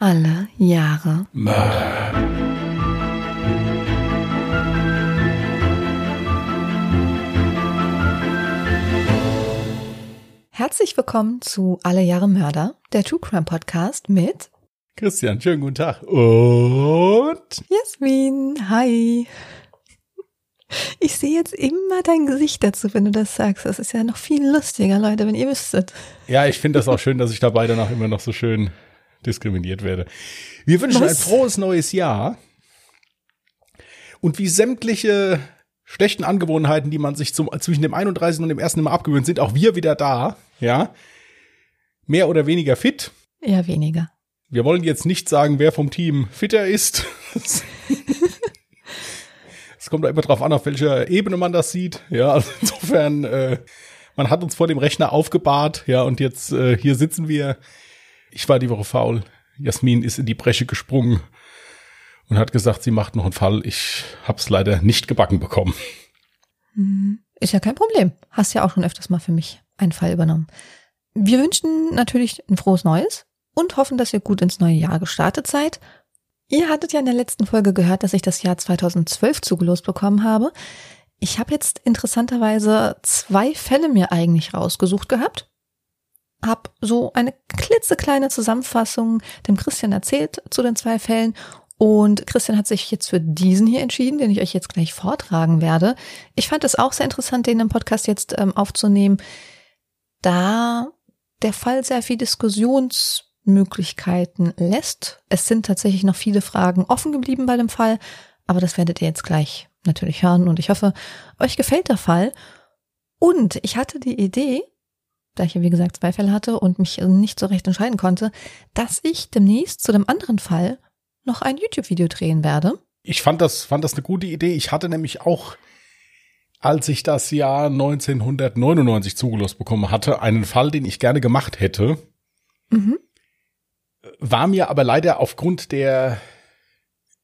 Alle Jahre Mörder. Herzlich willkommen zu Alle Jahre Mörder, der True Crime Podcast mit Christian, schönen guten Tag. Und Jasmin. Hi. Ich sehe jetzt immer dein Gesicht dazu, wenn du das sagst. Das ist ja noch viel lustiger, Leute, wenn ihr wüsstet. ja, ich finde das auch schön, dass ich dabei danach immer noch so schön diskriminiert werde. Wir wünschen Was? ein frohes neues Jahr. Und wie sämtliche schlechten Angewohnheiten, die man sich zum, zwischen dem 31. und dem 1. immer abgewöhnt, sind auch wir wieder da. Ja. Mehr oder weniger fit. Eher weniger. Wir wollen jetzt nicht sagen, wer vom Team fitter ist. Es kommt da immer drauf an, auf welcher Ebene man das sieht. Ja, also insofern, äh, man hat uns vor dem Rechner aufgebahrt, ja, und jetzt äh, hier sitzen wir. Ich war die Woche faul. Jasmin ist in die Bresche gesprungen und hat gesagt, sie macht noch einen Fall. Ich hab's leider nicht gebacken bekommen. Hm, Ist ja kein Problem. Hast ja auch schon öfters mal für mich einen Fall übernommen. Wir wünschen natürlich ein frohes Neues und hoffen, dass ihr gut ins neue Jahr gestartet seid. Ihr hattet ja in der letzten Folge gehört, dass ich das Jahr 2012 zugelost bekommen habe. Ich habe jetzt interessanterweise zwei Fälle mir eigentlich rausgesucht gehabt. Hab so eine klitzekleine Zusammenfassung dem Christian erzählt zu den zwei Fällen und Christian hat sich jetzt für diesen hier entschieden, den ich euch jetzt gleich vortragen werde. Ich fand es auch sehr interessant, den im Podcast jetzt ähm, aufzunehmen, da der Fall sehr viel Diskussionsmöglichkeiten lässt. Es sind tatsächlich noch viele Fragen offen geblieben bei dem Fall, aber das werdet ihr jetzt gleich natürlich hören und ich hoffe, euch gefällt der Fall. Und ich hatte die Idee, da ich ja wie gesagt zwei Fälle hatte und mich nicht so recht entscheiden konnte, dass ich demnächst zu dem anderen Fall noch ein YouTube-Video drehen werde. Ich fand das, fand das eine gute Idee. Ich hatte nämlich auch, als ich das Jahr 1999 zugelost bekommen hatte, einen Fall, den ich gerne gemacht hätte. Mhm. war mir aber leider aufgrund der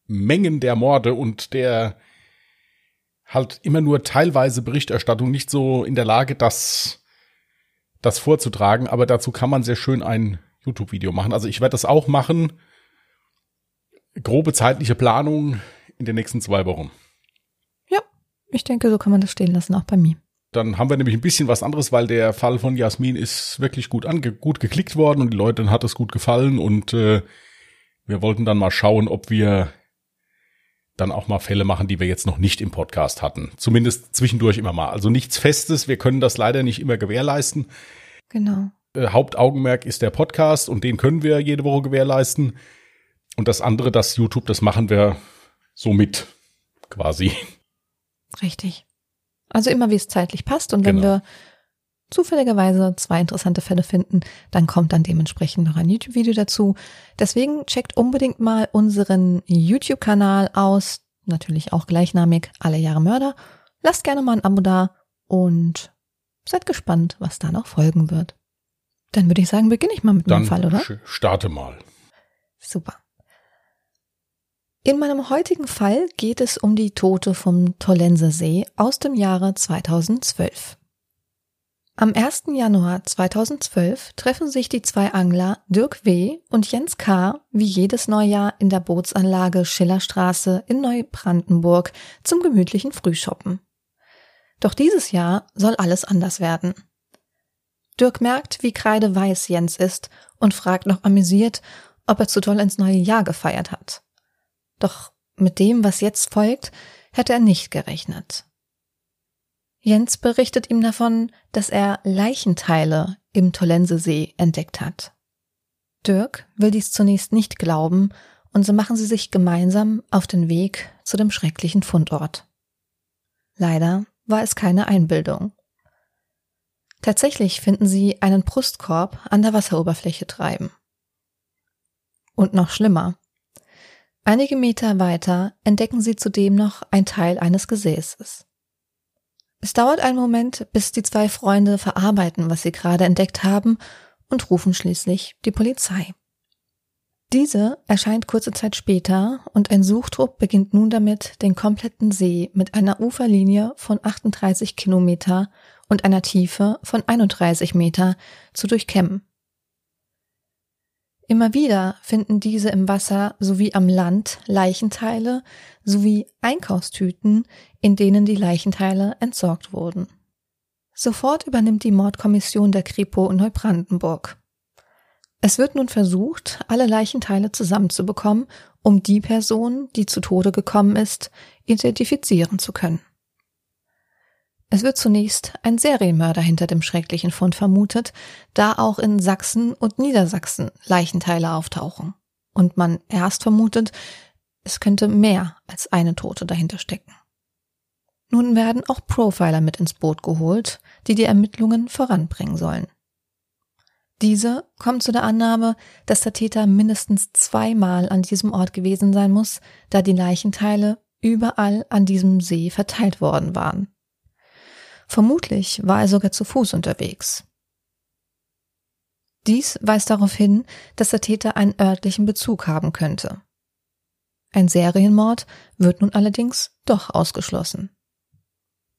Mengen der Morde und der halt immer nur teilweise Berichterstattung nicht so in der Lage, das, das vorzutragen. Aber dazu kann man sehr schön ein YouTube-Video machen. Also ich werde das auch machen. Grobe zeitliche Planung in den nächsten zwei Wochen. Ja, ich denke, so kann man das stehen lassen, auch bei mir. Dann haben wir nämlich ein bisschen was anderes, weil der Fall von Jasmin ist wirklich gut ange gut geklickt worden und die Leuten hat es gut gefallen und äh, wir wollten dann mal schauen, ob wir dann auch mal Fälle machen, die wir jetzt noch nicht im Podcast hatten. Zumindest zwischendurch immer mal. Also nichts Festes. Wir können das leider nicht immer gewährleisten. Genau. Äh, Hauptaugenmerk ist der Podcast und den können wir jede Woche gewährleisten. Und das andere, das YouTube, das machen wir so mit, quasi. Richtig. Also immer wie es zeitlich passt und wenn Genau. wir zufälligerweise zwei interessante Fälle finden, dann kommt dann dementsprechend noch ein YouTube-Video dazu. Deswegen checkt unbedingt mal unseren YouTube-Kanal aus, natürlich auch gleichnamig Alle Jahre Mörder. Lasst gerne mal ein Abo da und seid gespannt, was da noch folgen wird. Dann würde ich sagen, beginne ich mal mit meinem Fall, oder? starte mal. Super. In meinem heutigen Fall geht es um die Tote vom Tollenser See aus dem Jahre 2012. Am 1. Januar 2012 treffen sich die zwei Angler Dirk W. und Jens K. wie jedes Neujahr in der Bootsanlage Schillerstraße in Neubrandenburg zum gemütlichen Frühschoppen. Doch dieses Jahr soll alles anders werden. Dirk merkt, wie kreideweiß Jens ist und fragt noch amüsiert, ob er zu doll ins neue Jahr gefeiert hat. Doch mit dem, was jetzt folgt, hätte er nicht gerechnet. Jens berichtet ihm davon, dass er Leichenteile im Tollensesee entdeckt hat. Dirk will dies zunächst nicht glauben und so machen sie sich gemeinsam auf den Weg zu dem schrecklichen Fundort. Leider war es keine Einbildung. Tatsächlich finden sie einen Brustkorb an der Wasseroberfläche treiben. Und noch schlimmer. Einige Meter weiter entdecken sie zudem noch ein Teil eines Gesäßes. Es dauert einen Moment, bis die zwei Freunde verarbeiten, was sie gerade entdeckt haben und rufen schließlich die Polizei. Diese erscheint kurze Zeit später und ein Suchtrupp beginnt nun damit, den kompletten See mit einer Uferlinie von 38 Kilometer und einer Tiefe von 31 Meter zu durchkämmen. Immer wieder finden diese im Wasser sowie am Land Leichenteile sowie Einkaufstüten, in denen die Leichenteile entsorgt wurden. Sofort übernimmt die Mordkommission der Kripo in Neubrandenburg. Es wird nun versucht, alle Leichenteile zusammenzubekommen, um die Person, die zu Tode gekommen ist, identifizieren zu können. Es wird zunächst ein Serienmörder hinter dem schrecklichen Fund vermutet, da auch in Sachsen und Niedersachsen Leichenteile auftauchen und man erst vermutet, es könnte mehr als eine Tote dahinter stecken. Nun werden auch Profiler mit ins Boot geholt, die die Ermittlungen voranbringen sollen. Diese kommen zu der Annahme, dass der Täter mindestens zweimal an diesem Ort gewesen sein muss, da die Leichenteile überall an diesem See verteilt worden waren. Vermutlich war er sogar zu Fuß unterwegs. Dies weist darauf hin, dass der Täter einen örtlichen Bezug haben könnte. Ein Serienmord wird nun allerdings doch ausgeschlossen.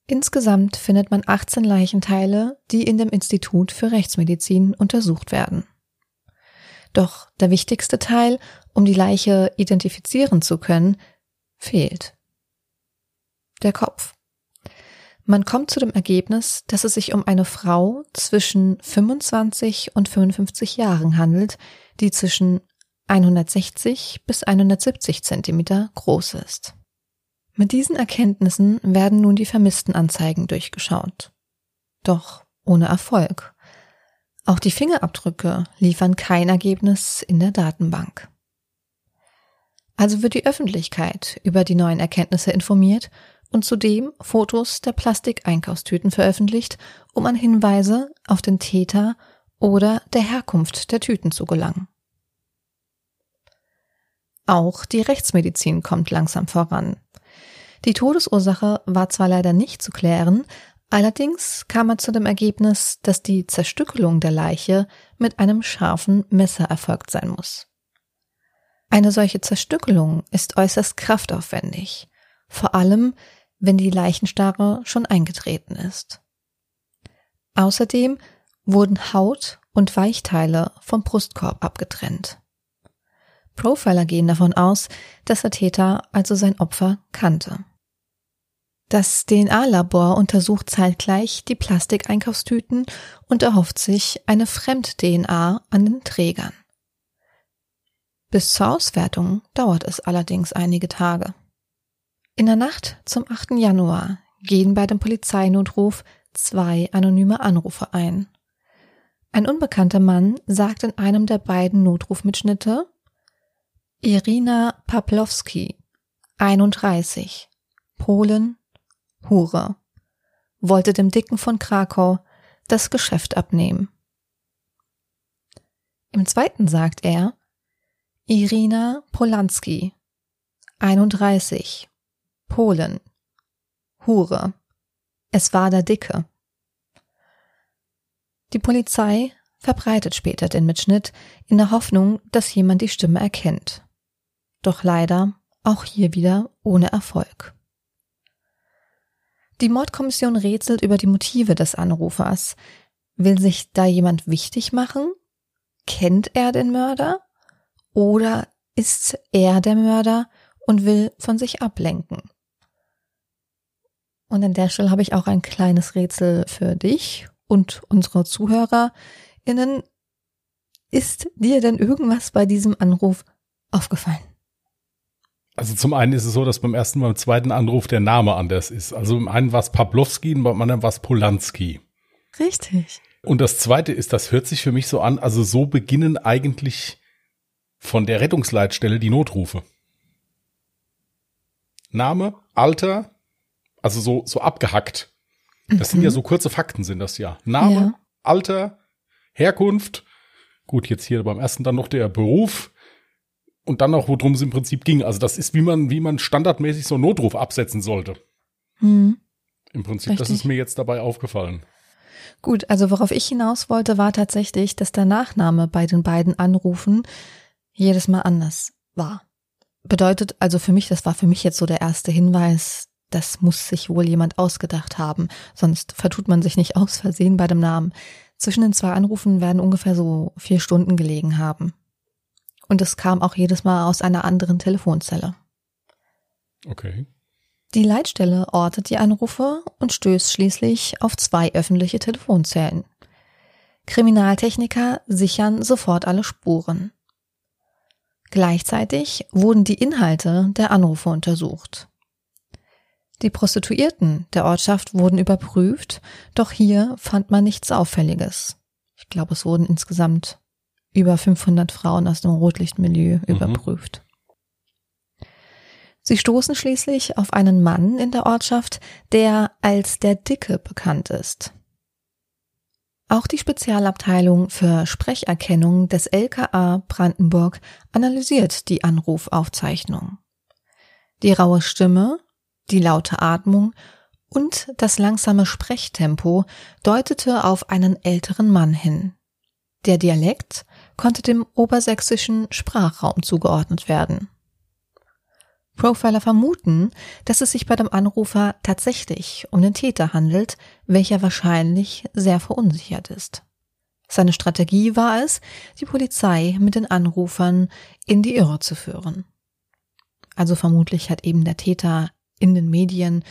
Insgesamt findet man 18 Leichenteile, die in dem Institut für Rechtsmedizin untersucht werden. Doch der wichtigste Teil, um die Leiche identifizieren zu können, fehlt. Der Kopf. Man kommt zu dem Ergebnis, dass es sich um eine Frau zwischen 25 und 55 Jahren handelt, die zwischen 160 bis 170 Zentimeter groß ist. Mit diesen Erkenntnissen werden nun die Vermisstenanzeigen durchgeschaut. Doch ohne Erfolg. Auch die Fingerabdrücke liefern kein Ergebnis in der Datenbank. Also wird die Öffentlichkeit über die neuen Erkenntnisse informiert und zudem Fotos der Plastikeinkaufstüten veröffentlicht, um an Hinweise auf den Täter oder der Herkunft der Tüten zu gelangen. Auch die Rechtsmedizin kommt langsam voran. Die Todesursache war zwar leider nicht zu klären, allerdings kam er zu dem Ergebnis, dass die Zerstückelung der Leiche mit einem scharfen Messer erfolgt sein muss. Eine solche Zerstückelung ist äußerst kraftaufwendig, vor allem wenn die Leichenstarre schon eingetreten ist. Außerdem wurden Haut und Weichteile vom Brustkorb abgetrennt. Profiler gehen davon aus, dass der Täter also sein Opfer kannte. Das DNA-Labor untersucht zeitgleich die Plastikeinkaufstüten und erhofft sich eine Fremd-DNA an den Trägern. Bis zur Auswertung dauert es allerdings einige Tage. In der Nacht zum 8. Januar gehen bei dem Polizeinotruf zwei anonyme Anrufe ein. Ein unbekannter Mann sagt in einem der beiden Notrufmitschnitte Irina Paplowski, 31, Polen, Hure, wollte dem Dicken von Krakau das Geschäft abnehmen. Im zweiten sagt er Irina Polanski, 31, Polen. Hure. Es war der Dicke. Die Polizei verbreitet später den Mitschnitt in der Hoffnung, dass jemand die Stimme erkennt. Doch leider auch hier wieder ohne Erfolg. Die Mordkommission rätselt über die Motive des Anrufers. Will sich da jemand wichtig machen? Kennt er den Mörder? Oder ist er der Mörder und will von sich ablenken? Und an der Stelle habe ich auch ein kleines Rätsel für dich und unsere ZuhörerInnen. Ist dir denn irgendwas bei diesem Anruf aufgefallen? Also zum einen ist es so, dass beim ersten beim zweiten Anruf der Name anders ist. Also im einen war es Pawlowski und beim anderen war es Polanski. Richtig. Und das zweite ist, das hört sich für mich so an, also so beginnen eigentlich von der Rettungsleitstelle die Notrufe. Name, Alter, also so, so abgehackt. Das mhm. sind ja so kurze Fakten, sind das ja. Name, ja. Alter, Herkunft. Gut, jetzt hier beim ersten dann noch der Beruf. Und dann noch, worum es im Prinzip ging. Also das ist, wie man, wie man standardmäßig so einen Notruf absetzen sollte. Mhm. Im Prinzip, Richtig. das ist mir jetzt dabei aufgefallen. Gut, also worauf ich hinaus wollte, war tatsächlich, dass der Nachname bei den beiden Anrufen jedes Mal anders war. Bedeutet also für mich, das war für mich jetzt so der erste Hinweis, das muss sich wohl jemand ausgedacht haben, sonst vertut man sich nicht aus Versehen bei dem Namen. Zwischen den zwei Anrufen werden ungefähr so vier Stunden gelegen haben. Und es kam auch jedes Mal aus einer anderen Telefonzelle. Okay. Die Leitstelle ortet die Anrufe und stößt schließlich auf zwei öffentliche Telefonzellen. Kriminaltechniker sichern sofort alle Spuren. Gleichzeitig wurden die Inhalte der Anrufe untersucht. Die Prostituierten der Ortschaft wurden überprüft, doch hier fand man nichts Auffälliges. Ich glaube, es wurden insgesamt über 500 Frauen aus dem Rotlichtmilieu mhm. überprüft. Sie stoßen schließlich auf einen Mann in der Ortschaft, der als der Dicke bekannt ist. Auch die Spezialabteilung für Sprecherkennung des LKA Brandenburg analysiert die Anrufaufzeichnung. Die raue Stimme, die laute Atmung und das langsame Sprechtempo deutete auf einen älteren Mann hin. Der Dialekt konnte dem obersächsischen Sprachraum zugeordnet werden. Profiler vermuten, dass es sich bei dem Anrufer tatsächlich um den Täter handelt, welcher wahrscheinlich sehr verunsichert ist. Seine Strategie war es, die Polizei mit den Anrufern in die Irre zu führen. Also vermutlich hat eben der Täter in den Medien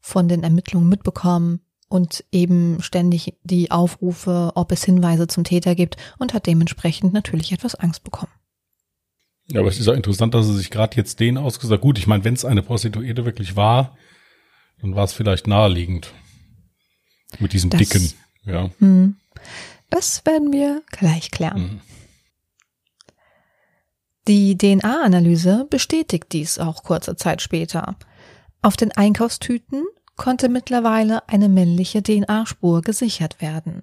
von den Ermittlungen mitbekommen und eben ständig die Aufrufe, ob es Hinweise zum Täter gibt und hat dementsprechend natürlich etwas Angst bekommen. Ja, aber es ist auch interessant, dass er sich gerade jetzt den ausgesagt. Gut, ich meine, wenn es eine Prostituierte wirklich war, dann war es vielleicht naheliegend. Mit diesem das, dicken, ja. Hm. Das werden wir gleich klären. Mhm. Die DNA-Analyse bestätigt dies auch kurze Zeit später. Auf den Einkaufstüten konnte mittlerweile eine männliche DNA-Spur gesichert werden.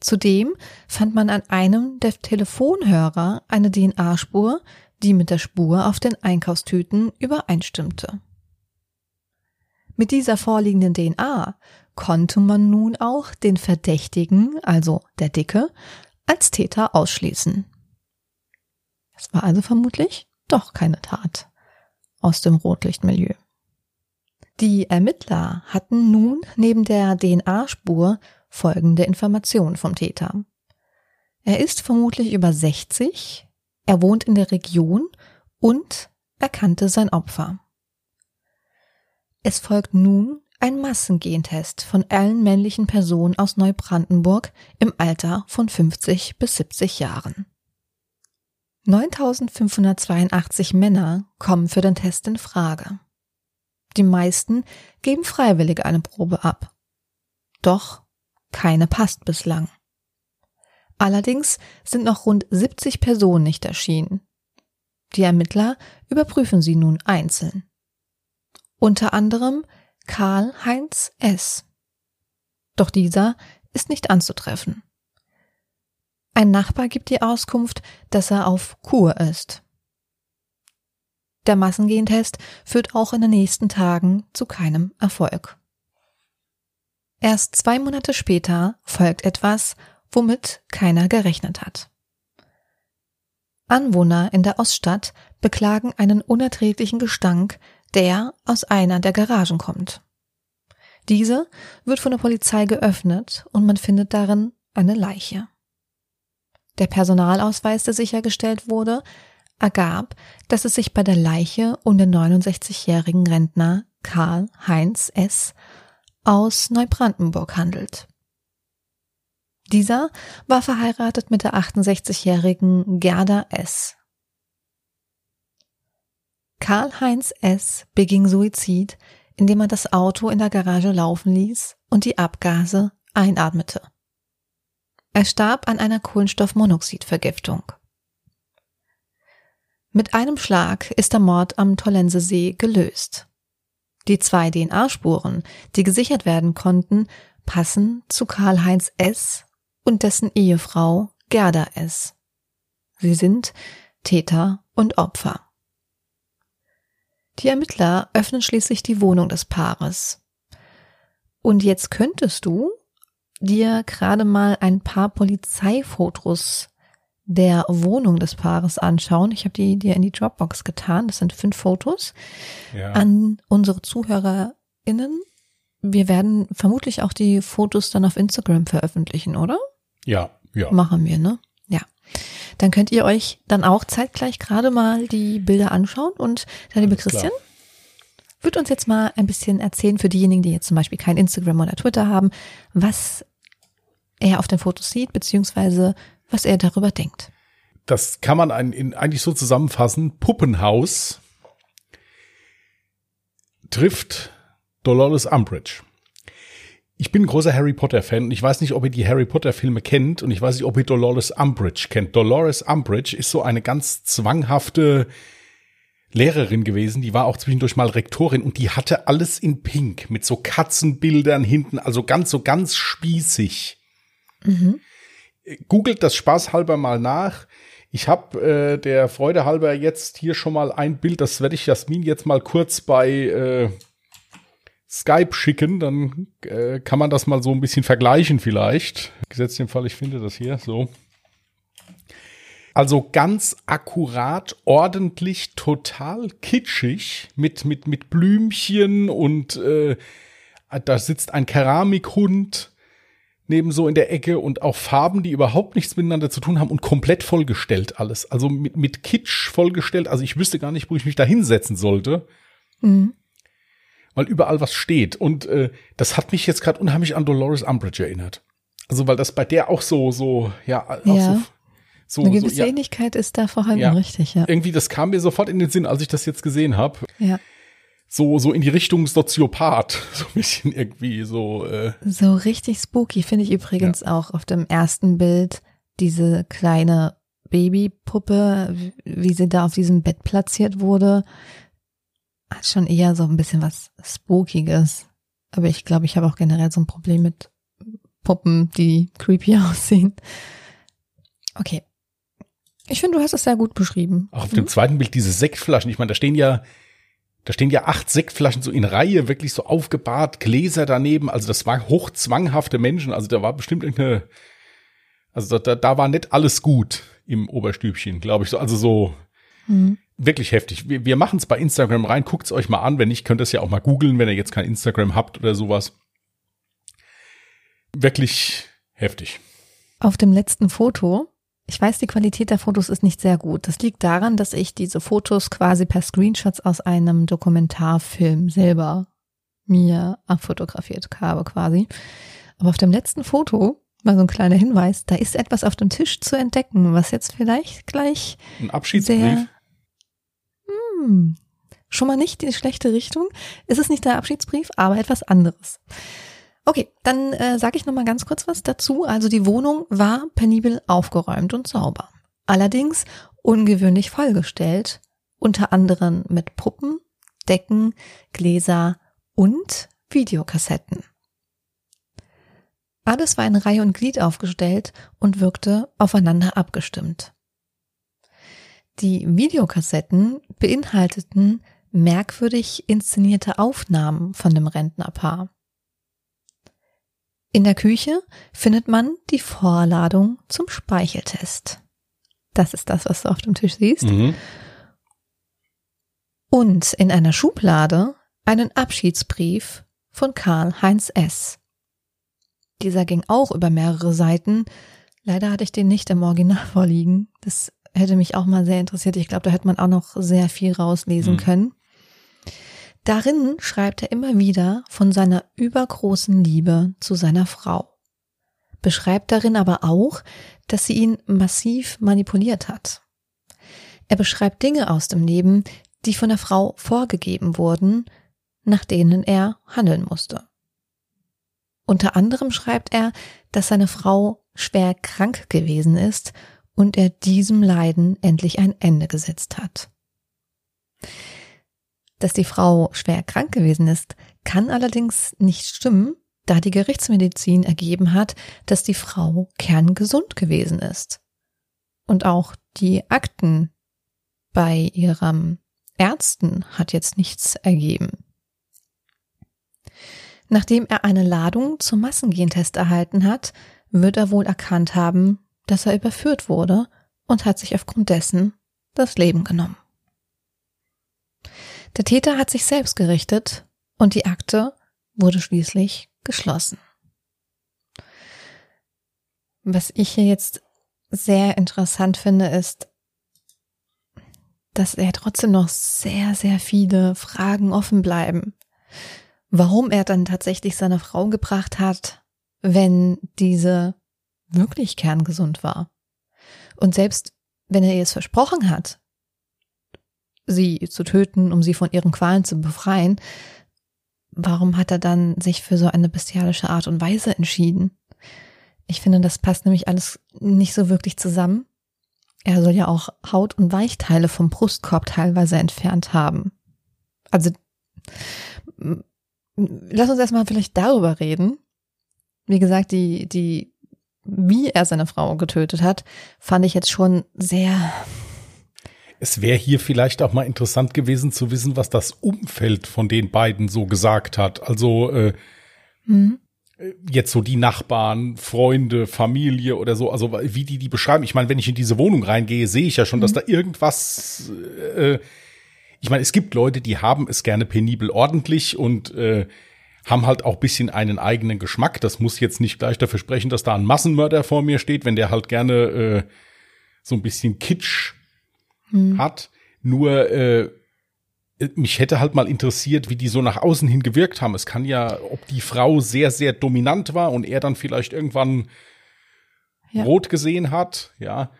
Zudem fand man an einem der Telefonhörer eine DNA-Spur, die mit der Spur auf den Einkaufstüten übereinstimmte. Mit dieser vorliegenden DNA konnte man nun auch den Verdächtigen, also der Dicke, als Täter ausschließen. Es war also vermutlich doch keine Tat aus dem Rotlichtmilieu. Die Ermittler hatten nun neben der DNA-Spur folgende Information vom Täter. Er ist vermutlich über 60, er wohnt in der Region und er kannte sein Opfer. Es folgt nun ein Massengentest von allen männlichen Personen aus Neubrandenburg im Alter von 50 bis 70 Jahren. 9582 Männer kommen für den Test in Frage. Die meisten geben freiwillig eine Probe ab. Doch keine passt bislang. Allerdings sind noch rund 70 Personen nicht erschienen. Die Ermittler überprüfen sie nun einzeln. Unter anderem Karl-Heinz S. Doch dieser ist nicht anzutreffen. Ein Nachbar gibt die Auskunft, dass er auf Kur ist. Der Massengentest führt auch in den nächsten Tagen zu keinem Erfolg. Erst zwei Monate später folgt etwas, womit keiner gerechnet hat. Anwohner in der Oststadt beklagen einen unerträglichen Gestank, der aus einer der Garagen kommt. Diese wird von der Polizei geöffnet und man findet darin eine Leiche. Der Personalausweis, der sichergestellt wurde, ergab, dass es sich bei der Leiche um den 69-jährigen Rentner Karl Heinz S aus Neubrandenburg handelt. Dieser war verheiratet mit der 68-jährigen Gerda S. Karl-Heinz S. beging Suizid, indem er das Auto in der Garage laufen ließ und die Abgase einatmete. Er starb an einer Kohlenstoffmonoxidvergiftung. Mit einem Schlag ist der Mord am Tollensesee gelöst. Die zwei DNA-Spuren, die gesichert werden konnten, passen zu Karl-Heinz S. und dessen Ehefrau Gerda S. Sie sind Täter und Opfer. Die Ermittler öffnen schließlich die Wohnung des Paares. Und jetzt könntest du dir gerade mal ein paar Polizeifotos der Wohnung des Paares anschauen. Ich habe die dir in die Dropbox getan. Das sind fünf Fotos ja. an unsere ZuhörerInnen. Wir werden vermutlich auch die Fotos dann auf Instagram veröffentlichen, oder? Ja, ja. Machen wir, ne? Ja. dann könnt ihr euch dann auch zeitgleich gerade mal die Bilder anschauen und der liebe Alles klar. Christian wird uns jetzt mal ein bisschen erzählen für diejenigen, die jetzt zum Beispiel kein Instagram oder Twitter haben, was er auf den Fotos sieht, beziehungsweise was er darüber denkt. Das kann man eigentlich so zusammenfassen. Puppenhaus trifft Dolores Umbridge. Ich bin ein großer Harry Potter Fan und ich weiß nicht, ob ihr die Harry Potter Filme kennt und ich weiß nicht, ob ihr Dolores Umbridge kennt. Dolores Umbridge ist so eine ganz zwanghafte Lehrerin gewesen, die war auch zwischendurch mal Rektorin und die hatte alles in Pink mit so Katzenbildern hinten, also ganz so ganz spießig. Googelt das spaßhalber mal nach. Ich habe äh, der Freude halber jetzt hier schon mal ein Bild, das werde ich Jasmin jetzt mal kurz bei äh, Skype schicken, dann äh, kann man das mal so ein bisschen vergleichen vielleicht. Gesetzt den Fall, ich finde das hier so. Also ganz akkurat, ordentlich, total kitschig mit mit mit Blümchen und äh, da sitzt ein Keramikhund neben so in der Ecke und auch Farben, die überhaupt nichts miteinander zu tun haben und komplett vollgestellt alles. Also mit mit Kitsch vollgestellt. Also ich wüsste gar nicht, wo ich mich da hinsetzen sollte Mhm. weil überall was steht. Und äh, das hat mich jetzt gerade unheimlich an Dolores Umbridge erinnert. Also weil das bei der auch so, so, ja, auch Ja. so, so, Eine so gewisse ja, Ähnlichkeit ist da vorhanden, Ja. richtig, ja. irgendwie, das kam mir sofort in den Sinn, als ich das jetzt gesehen habe. ja. So, so in die Richtung Soziopath. So ein bisschen irgendwie so, äh, So richtig spooky finde ich übrigens auch auf dem ersten Bild diese kleine Babypuppe, wie- sie da auf diesem Bett platziert wurde, hat schon eher so ein bisschen was Spookiges. Aber ich glaube, ich habe auch generell so ein Problem mit Puppen, die creepy aussehen. Okay. Ich finde, du hast es sehr gut beschrieben. auch auf dem zweiten Bild diese Sektflaschen. Ich meine, da stehen ja, da stehen ja acht Sektflaschen so in Reihe, wirklich so aufgebahrt, Gläser daneben. Also das war hochzwanghafte Menschen. Also da war bestimmt irgendeine, also da, da, war nicht alles gut im Oberstübchen, glaube ich. So, also so Mhm. wirklich heftig. Wir, wir machen es bei Instagram rein, guckt's euch mal an. Wenn nicht, könnt ihr es ja auch mal googeln, wenn ihr jetzt kein Instagram habt oder sowas. Wirklich heftig. Auf dem letzten Foto, ich weiß, die Qualität der Fotos ist nicht sehr gut. Das liegt daran, dass ich diese Fotos quasi per Screenshots aus einem Dokumentarfilm selber mir abfotografiert habe quasi. Aber auf dem letzten Foto, mal so ein kleiner Hinweis, da ist etwas auf dem Tisch zu entdecken, was jetzt vielleicht gleich Ein Abschiedsbrief. sehr, hm, schon mal nicht die schlechte Richtung. Es ist nicht der Abschiedsbrief, aber etwas anderes. Okay, dann äh, sage ich noch mal ganz kurz was dazu. Also die Wohnung war penibel aufgeräumt und sauber. Allerdings ungewöhnlich vollgestellt, unter anderem mit Puppen, Decken, Gläser und Videokassetten. Alles war in Reihe und Glied aufgestellt und wirkte aufeinander abgestimmt. Die Videokassetten beinhalteten merkwürdig inszenierte Aufnahmen von dem Rentnerpaar. In der Küche findet man die Vorladung zum Speicheltest. Das ist das, was du auf dem Tisch siehst. Mhm. Und in einer Schublade einen Abschiedsbrief von Karl-Heinz S. Dieser ging auch über mehrere Seiten. Leider hatte ich den nicht im Original vorliegen. Das hätte mich auch mal sehr interessiert. Ich glaube, da hätte man auch noch sehr viel rauslesen Hm. können. Darin schreibt er immer wieder von seiner übergroßen Liebe zu seiner Frau. Beschreibt darin aber auch, dass sie ihn massiv manipuliert hat. Er beschreibt Dinge aus dem Leben, die von der Frau vorgegeben wurden, nach denen er handeln musste. Unter anderem schreibt er, dass seine Frau schwer krank gewesen ist und er diesem Leiden endlich ein Ende gesetzt hat. Dass die Frau schwer krank gewesen ist, kann allerdings nicht stimmen, da die Gerichtsmedizin ergeben hat, dass die Frau kerngesund gewesen ist. Und auch die Akten bei ihrem Ärzten hat jetzt nichts ergeben. Nachdem er eine Ladung zum Massengentest erhalten hat, wird er wohl erkannt haben, dass er überführt wurde und hat sich aufgrund dessen das Leben genommen. Der Täter hat sich selbst gerichtet und die Akte wurde schließlich geschlossen. Was ich hier jetzt sehr interessant finde, ist, dass er trotzdem noch sehr, sehr viele Fragen offen bleiben. Warum er dann tatsächlich seine Frau gebracht hat, wenn diese wirklich kerngesund war. Und selbst wenn er ihr es versprochen hat, sie zu töten, um sie von ihren Qualen zu befreien, warum hat er dann sich für so eine bestialische Art und Weise entschieden? Ich finde, das passt nämlich alles nicht so wirklich zusammen. Er soll ja auch Haut und Weichteile vom Brustkorb teilweise entfernt haben. Also, lass uns erstmal vielleicht darüber reden. Wie gesagt, die, die, wie er seine Frau getötet hat, fand ich jetzt schon sehr es wäre hier vielleicht auch mal interessant gewesen zu wissen, was das Umfeld von den beiden so gesagt hat. Also äh, mhm. jetzt so die Nachbarn, Freunde, Familie oder so, also wie die die beschreiben. Ich meine, wenn ich in diese Wohnung reingehe, sehe ich ja schon, mhm. dass da irgendwas. Äh, ich meine, es gibt Leute, die haben es gerne penibel ordentlich und äh, haben halt auch bisschen einen eigenen Geschmack. Das muss jetzt nicht gleich dafür sprechen, dass da ein Massenmörder vor mir steht, wenn der halt gerne äh, so ein bisschen Kitsch hm. hat. Nur äh, mich hätte halt mal interessiert, wie die so nach außen hin gewirkt haben. Es kann ja, ob die Frau sehr, sehr dominant war und er dann vielleicht irgendwann ja. rot gesehen hat, ja.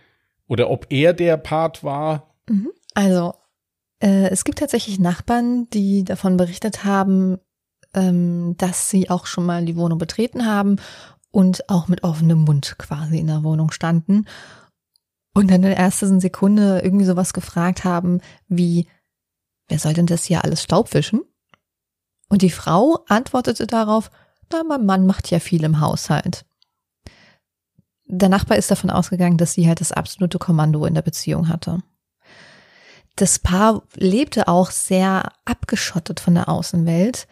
Oder ob er der Part war. Mhm. Also, äh, es gibt tatsächlich Nachbarn, die davon berichtet haben, ähm, dass sie auch schon mal die Wohnung betreten haben und auch mit offenem Mund quasi in der Wohnung standen und dann in der ersten Sekunde irgendwie sowas gefragt haben wie, wer soll denn das hier alles Staubwischen? Und die Frau antwortete darauf, na, mein Mann macht ja viel im Haushalt. Der Nachbar ist davon ausgegangen, dass sie halt das absolute Kommando in der Beziehung hatte. Das Paar lebte auch sehr abgeschottet von der Außenwelt.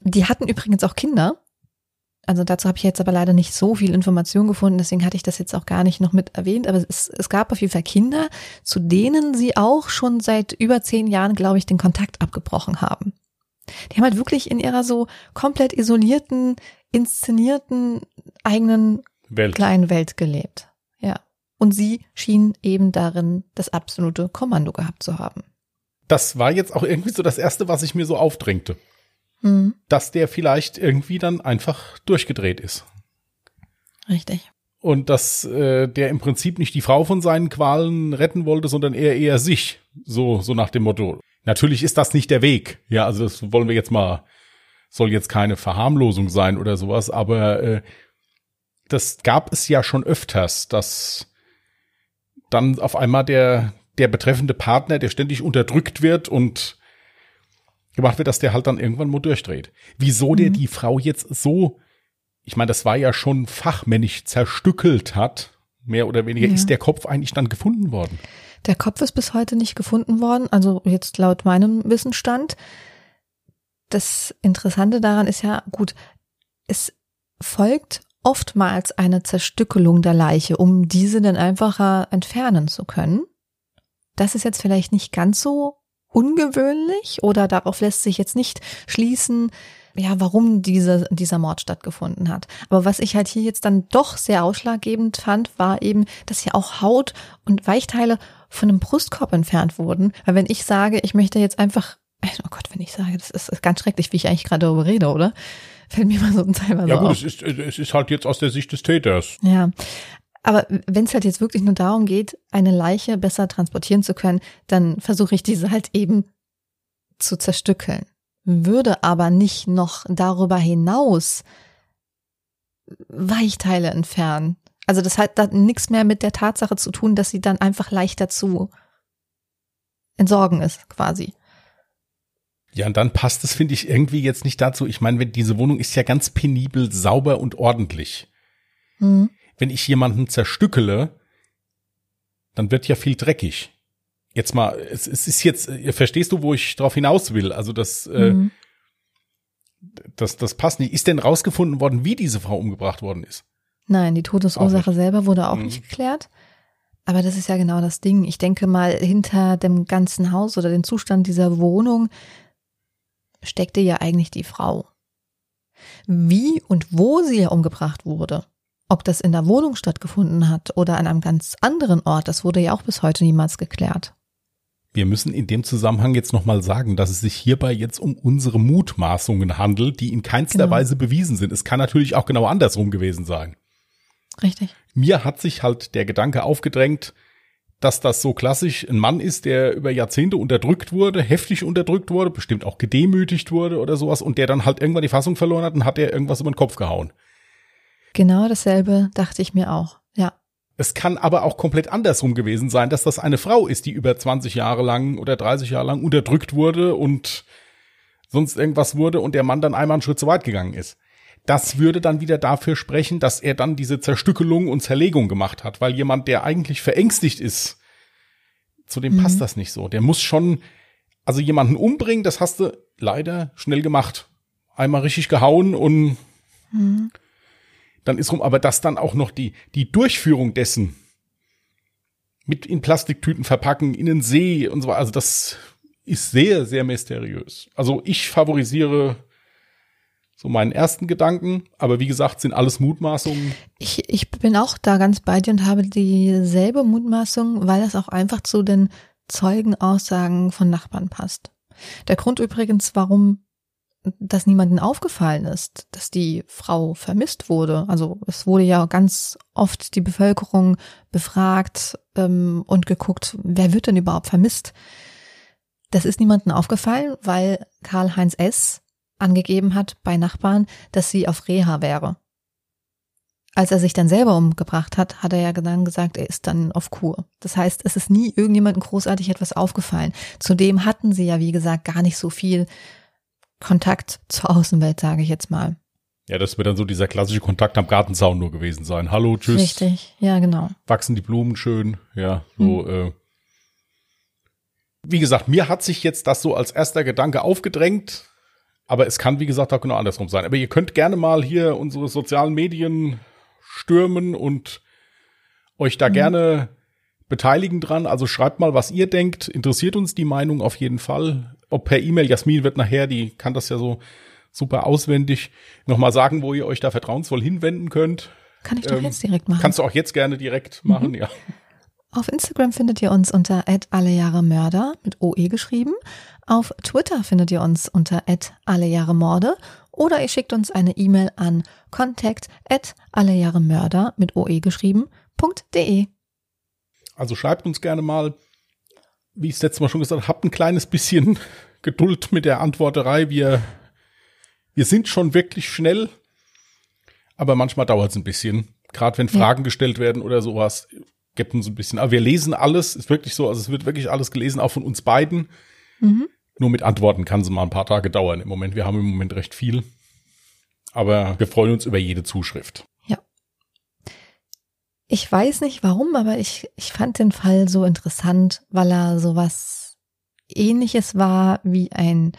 Die hatten übrigens auch Kinder, also dazu habe ich jetzt aber leider nicht so viel Information gefunden, deswegen hatte ich das jetzt auch gar nicht noch mit erwähnt. Aber es, es gab auf jeden Fall Kinder, zu denen sie auch schon seit über zehn Jahren, glaube ich, den Kontakt abgebrochen haben. Die haben halt wirklich in ihrer so komplett isolierten, inszenierten eigenen Welt. kleinen Welt gelebt. Ja. Und sie schien eben darin das absolute Kommando gehabt zu haben. Das war jetzt auch irgendwie so das erste, was ich mir so aufdrängte mhm. dass der vielleicht irgendwie dann einfach durchgedreht ist. Richtig. Und dass äh, der im Prinzip nicht die Frau von seinen Qualen retten wollte, sondern er eher sich. So, so nach dem Motto. Natürlich ist das nicht der Weg. Ja, also das wollen wir jetzt mal, soll jetzt keine Verharmlosung sein oder sowas, aber äh, das gab es ja schon öfters, dass dann auf einmal der, der betreffende Partner, der ständig unterdrückt wird und gemacht wird, dass der halt dann irgendwann mal durchdreht. Wieso der mhm. die Frau jetzt so, ich meine, das war ja schon fachmännisch zerstückelt hat, mehr oder weniger, ja. ist der Kopf eigentlich dann gefunden worden? Der Kopf ist bis heute nicht gefunden worden, also jetzt laut meinem Wissensstand. Das Interessante daran ist ja, gut, es folgt oftmals eine Zerstückelung der Leiche, um diese dann einfacher entfernen zu können. Das ist jetzt vielleicht nicht ganz so ungewöhnlich oder darauf lässt sich jetzt nicht schließen, ja, warum diese, dieser Mord stattgefunden hat. Aber was ich halt hier jetzt dann doch sehr ausschlaggebend fand, war eben, dass ja auch Haut und Weichteile von dem Brustkorb entfernt wurden. Weil wenn ich sage, ich möchte jetzt einfach, oh Gott, wenn ich sage, das ist ganz schrecklich, wie ich eigentlich gerade darüber rede, oder? Fällt mir mal so ein Teil Ja gut, auf. es ist, es ist halt jetzt aus der Sicht des Täters. Ja, aber wenn es halt jetzt wirklich nur darum geht, eine Leiche besser transportieren zu können, dann versuche ich diese halt eben zu zerstückeln. Würde aber nicht noch darüber hinaus Weichteile entfernen. Also das hat dann nichts mehr mit der Tatsache zu tun, dass sie dann einfach leichter zu entsorgen ist, quasi. Ja, und dann passt es, finde ich, irgendwie jetzt nicht dazu. Ich meine, wenn diese Wohnung ist ja ganz penibel, sauber und ordentlich. Mhm wenn ich jemanden zerstückele, dann wird ja viel dreckig. Jetzt mal, es, es ist jetzt, äh, verstehst du, wo ich drauf hinaus will? Also das, äh, mhm. äh, das, das passt nicht. Ist denn rausgefunden worden, wie diese Frau umgebracht worden ist? Nein, die Todesursache selber wurde auch mhm. nicht geklärt. Aber das ist ja genau das Ding. Ich denke mal, hinter dem ganzen Haus oder dem Zustand dieser Wohnung steckte ja eigentlich die Frau. Wie und wo sie ja umgebracht wurde, Ob das in der Wohnung stattgefunden hat oder an einem ganz anderen Ort, das wurde ja auch bis heute niemals geklärt. Wir müssen in dem Zusammenhang jetzt nochmal sagen, dass es sich hierbei jetzt um unsere Mutmaßungen handelt, die in keinster genau. Weise bewiesen sind. Es kann natürlich auch genau andersrum gewesen sein. Richtig. Mir hat sich halt der Gedanke aufgedrängt, dass das so klassisch ein Mann ist, der über Jahrzehnte unterdrückt wurde, heftig unterdrückt wurde, bestimmt auch gedemütigt wurde oder sowas und der dann halt irgendwann die Fassung verloren hat und hat er irgendwas über den Kopf gehauen. Genau dasselbe dachte ich mir auch, ja. Es kann aber auch komplett andersrum gewesen sein, dass das eine Frau ist, die über 20 Jahre lang oder 30 Jahre lang unterdrückt wurde und sonst irgendwas wurde und der Mann dann einmal einen Schritt zu weit gegangen ist. Das würde dann wieder dafür sprechen, dass er dann diese Zerstückelung und Zerlegung gemacht hat, weil jemand, der eigentlich verängstigt ist, zu dem mhm. passt das nicht so. Der muss schon, also jemanden umbringen, das hast du leider schnell gemacht. Einmal richtig gehauen und mhm dann ist rum. Aber dass dann auch noch die, die Durchführung dessen mit in Plastiktüten verpacken, in den See und so, also das ist sehr, sehr mysteriös. Also ich favorisiere so meinen ersten Gedanken, aber wie gesagt, sind alles Mutmaßungen. Ich, ich bin auch da ganz bei dir und habe dieselbe Mutmaßung, weil das auch einfach zu den Zeugenaussagen von Nachbarn passt. Der Grund übrigens, warum dass niemandem aufgefallen ist, dass die Frau vermisst wurde. Also es wurde ja ganz oft die Bevölkerung befragt ähm, und geguckt, wer wird denn überhaupt vermisst. Das ist niemandem aufgefallen, weil Karl-Heinz S. angegeben hat bei Nachbarn, dass sie auf Reha wäre. Als er sich dann selber umgebracht hat, hat er ja dann gesagt, er ist dann auf Kur. Das heißt, es ist nie irgendjemandem großartig etwas aufgefallen. Zudem hatten sie ja, wie gesagt, gar nicht so viel Kontakt zur Außenwelt, sage ich jetzt mal. Ja, das wird dann so dieser klassische Kontakt am Gartenzaun nur gewesen sein. Hallo, tschüss. Richtig, ja, genau. Wachsen die Blumen schön, ja, so, hm. äh. Wie gesagt, mir hat sich jetzt das so als erster Gedanke aufgedrängt, aber es kann, wie gesagt, auch genau andersrum sein. Aber ihr könnt gerne mal hier unsere sozialen Medien stürmen und euch da mhm. gerne beteiligen dran. Also schreibt mal, was ihr denkt. Interessiert uns die Meinung auf jeden Fall ob per E-Mail. Jasmin wird nachher, die kann das ja so super auswendig, nochmal sagen, wo ihr euch da vertrauensvoll hinwenden könnt. Kann ich doch ähm, jetzt direkt machen. Kannst du auch jetzt gerne direkt machen, mhm. ja. Auf Instagram findet ihr uns unter @allejahremörder mit OE geschrieben. Auf Twitter findet ihr uns unter @allejahremorde oder ihr schickt uns eine E-Mail an contact allejahremörder mit OE geschrieben.de. Also schreibt uns gerne mal, wie ich es letztes Mal schon gesagt habe, habt ein kleines bisschen Geduld mit der Antworterei. Wir, wir sind schon wirklich schnell, aber manchmal dauert es ein bisschen. Gerade wenn Fragen ja. gestellt werden oder sowas, gibt uns ein bisschen. Aber wir lesen alles, ist wirklich so, also es wird wirklich alles gelesen, auch von uns beiden. Mhm. Nur mit Antworten kann es mal ein paar Tage dauern im Moment. Wir haben im Moment recht viel. Aber wir freuen uns über jede Zuschrift. Ich weiß nicht warum, aber ich, ich fand den Fall so interessant, weil er sowas ähnliches war wie ein,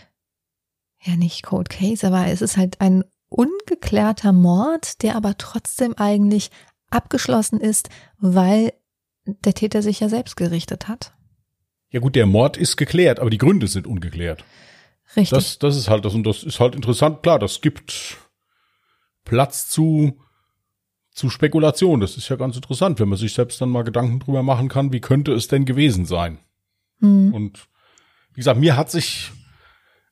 ja nicht Cold Case, aber es ist halt ein ungeklärter Mord, der aber trotzdem eigentlich abgeschlossen ist, weil der Täter sich ja selbst gerichtet hat. Ja gut, der Mord ist geklärt, aber die Gründe sind ungeklärt. Richtig. Das, das ist halt das und das ist halt interessant. Klar, das gibt Platz zu zu Spekulation. Das ist ja ganz interessant, wenn man sich selbst dann mal Gedanken drüber machen kann, wie könnte es denn gewesen sein. Mhm. Und wie gesagt, mir hat sich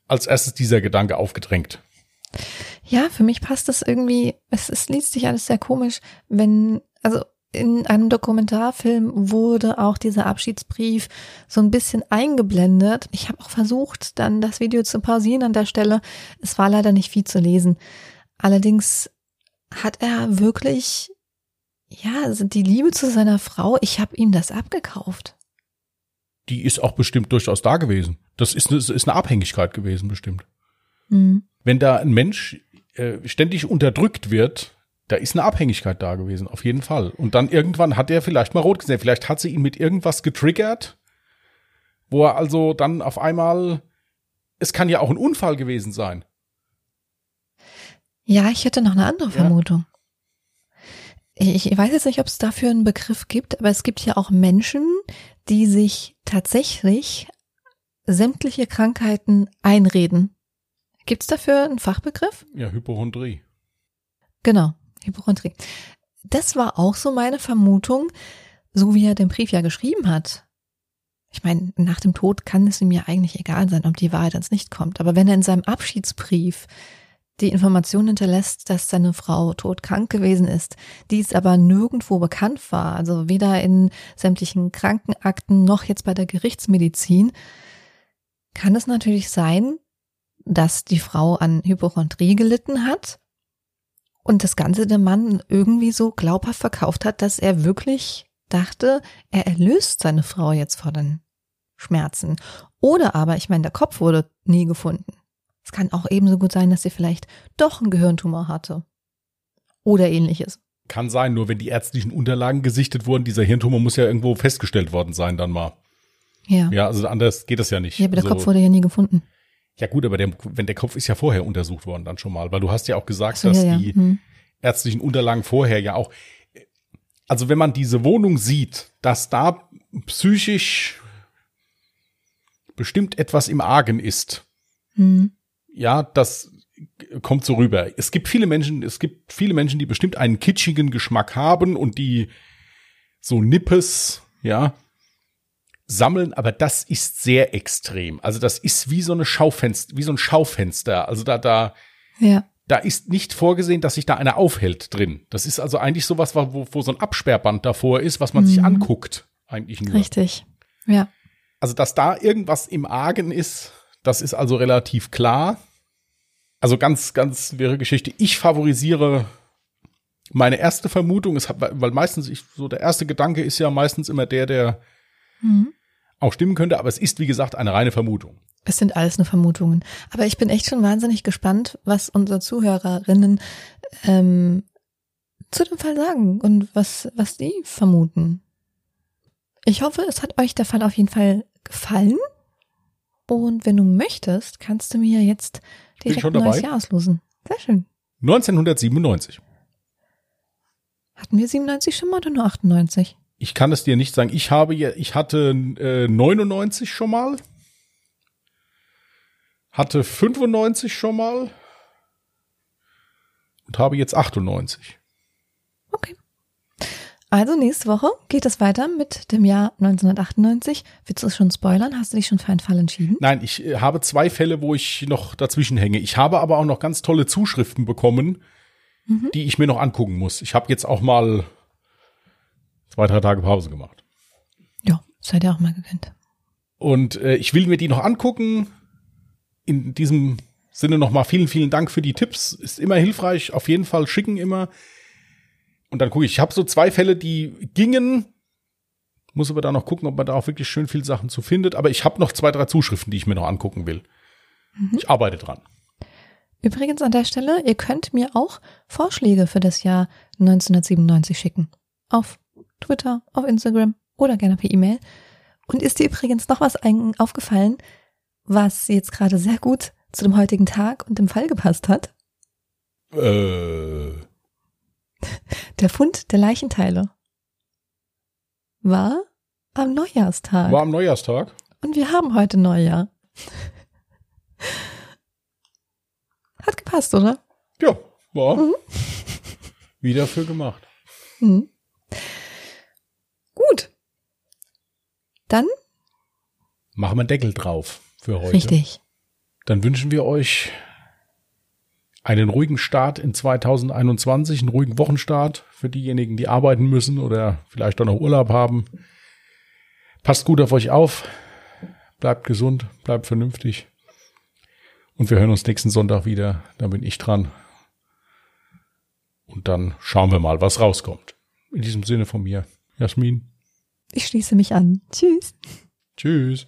als erstes dieser Gedanke aufgedrängt. Ja, für mich passt das irgendwie, es, es liest sich alles sehr komisch, wenn, also in einem Dokumentarfilm wurde auch dieser Abschiedsbrief so ein bisschen eingeblendet. Ich habe auch versucht, dann das Video zu pausieren an der Stelle. Es war leider nicht viel zu lesen. Allerdings hat er wirklich, ja, also die Liebe zu seiner Frau, ich habe ihm das abgekauft. Die ist auch bestimmt durchaus da gewesen. Das ist eine, ist eine Abhängigkeit gewesen, bestimmt. Mhm. Wenn da ein Mensch äh, ständig unterdrückt wird, da ist eine Abhängigkeit da gewesen, auf jeden Fall. Und dann irgendwann hat er vielleicht mal rot gesehen. Vielleicht hat sie ihn mit irgendwas getriggert, wo er also dann auf einmal, es kann ja auch ein Unfall gewesen sein. Ja, ich hätte noch eine andere Vermutung. Ich weiß jetzt nicht, ob es dafür einen Begriff gibt, aber es gibt ja auch Menschen, die sich tatsächlich sämtliche Krankheiten einreden. Gibt es dafür einen Fachbegriff? Ja, Hypochondrie. Genau, Hypochondrie. das war auch so meine Vermutung, so wie er den Brief ja geschrieben hat. Ich meine, nach dem Tod kann es ihm ja eigentlich egal sein, ob die Wahrheit ans Licht kommt. Aber wenn er in seinem Abschiedsbrief die Information hinterlässt, dass seine Frau todkrank gewesen ist, dies aber nirgendwo bekannt war, also weder in sämtlichen Krankenakten noch jetzt bei der Gerichtsmedizin, kann es natürlich sein, dass die Frau an Hypochondrie gelitten hat und das Ganze der Mann irgendwie so glaubhaft verkauft hat, dass er wirklich dachte, er erlöst seine Frau jetzt vor den Schmerzen. Oder aber, ich meine, der Kopf wurde nie gefunden. Es kann auch ebenso gut sein, dass sie vielleicht doch einen Gehirntumor hatte. Oder ähnliches. Kann sein, nur wenn die ärztlichen Unterlagen gesichtet wurden, dieser Hirntumor muss ja irgendwo festgestellt worden sein dann mal. Ja. Ja, also anders geht das ja nicht. Ja, aber der also, Kopf wurde ja nie gefunden. Ja gut, aber der, wenn der Kopf ist ja vorher untersucht worden dann schon mal, weil du hast ja auch gesagt, so, dass ja, ja. die Hm. ärztlichen Unterlagen vorher ja auch. Also wenn man diese Wohnung sieht, dass da psychisch bestimmt etwas im Argen ist, Hm. Ja, das kommt so rüber. Es gibt viele Menschen, es gibt viele Menschen, die bestimmt einen kitschigen Geschmack haben und die so Nippes, ja, sammeln, aber das ist sehr extrem. Also das ist wie so eine Schaufenster, wie so ein Schaufenster. Also da, da, Ja. da ist nicht vorgesehen, dass sich da einer aufhält drin. Das ist also eigentlich sowas, wo, wo so ein Absperrband davor ist, was man sich Mhm. anguckt. Eigentlich nur. Richtig. Ja. Also, dass da irgendwas im Argen ist, das ist also relativ klar. Also ganz, ganz wäre Geschichte. Ich favorisiere meine erste Vermutung, hat, weil meistens ich, so der erste Gedanke ist ja meistens immer der, der Hm. auch stimmen könnte, aber es ist, wie gesagt, eine reine Vermutung. Es sind alles nur Vermutungen. Aber ich bin echt schon wahnsinnig gespannt, was unsere Zuhörerinnen ähm, zu dem Fall sagen und was, was die vermuten. Ich hoffe, es hat euch der Fall auf jeden Fall gefallen. Und wenn du möchtest, kannst du mir jetzt Bin schon ein neues dabei. Jahr auslosen. Sehr schön. 1997. Hatten wir 97 schon mal oder nur 98? Ich kann es dir nicht sagen. Ich habe ja, ich hatte äh, 99 schon mal. Hatte 95 schon mal. Und habe jetzt 98. Also nächste Woche geht es weiter mit dem Jahr 1998. Willst du es schon spoilern? Hast du dich schon für einen Fall entschieden? Nein, ich äh, habe zwei Fälle, wo ich noch dazwischen hänge. Ich habe aber auch noch ganz tolle Zuschriften bekommen, Mhm. die ich mir noch angucken muss. Ich habe jetzt auch mal zwei, drei Tage Pause gemacht. Ja, seid ihr auch mal gegönnt. Und äh, ich will mir die noch angucken. In diesem Sinne nochmal vielen, vielen Dank für die Tipps. Ist immer hilfreich. Auf jeden Fall schicken immer. Und dann gucke ich. Ich habe so zwei Fälle, die gingen. Muss aber da noch gucken, ob man da auch wirklich schön viel Sachen zu findet. Aber ich habe noch zwei, drei Zuschriften, die ich mir noch angucken will. Ich arbeite dran. Übrigens an der Stelle, ihr könnt mir auch Vorschläge für das Jahr 1997 schicken. Auf Twitter, auf Instagram oder gerne per E-Mail. Und ist dir übrigens noch was aufgefallen, was jetzt gerade sehr gut zu dem heutigen Tag und dem Fall gepasst hat? Äh, Der Fund der Leichenteile war am Neujahrstag. war am Neujahrstag. Und wir haben heute Neujahr. Hat gepasst, oder? Ja, war wieder für gemacht. Hm. Gut. Dann Machen wir einen Deckel drauf für heute. richtig. Dann wünschen wir euch einen ruhigen Start in 2021, einen ruhigen Wochenstart für diejenigen, die arbeiten müssen oder vielleicht auch noch Urlaub haben. Passt gut auf euch auf, bleibt gesund, bleibt vernünftig. Und wir hören uns nächsten Sonntag wieder. Da bin ich dran. Und dann schauen wir mal, was rauskommt. In diesem Sinne von mir, Jasmin. Ich schließe mich an. Tschüss. Tschüss.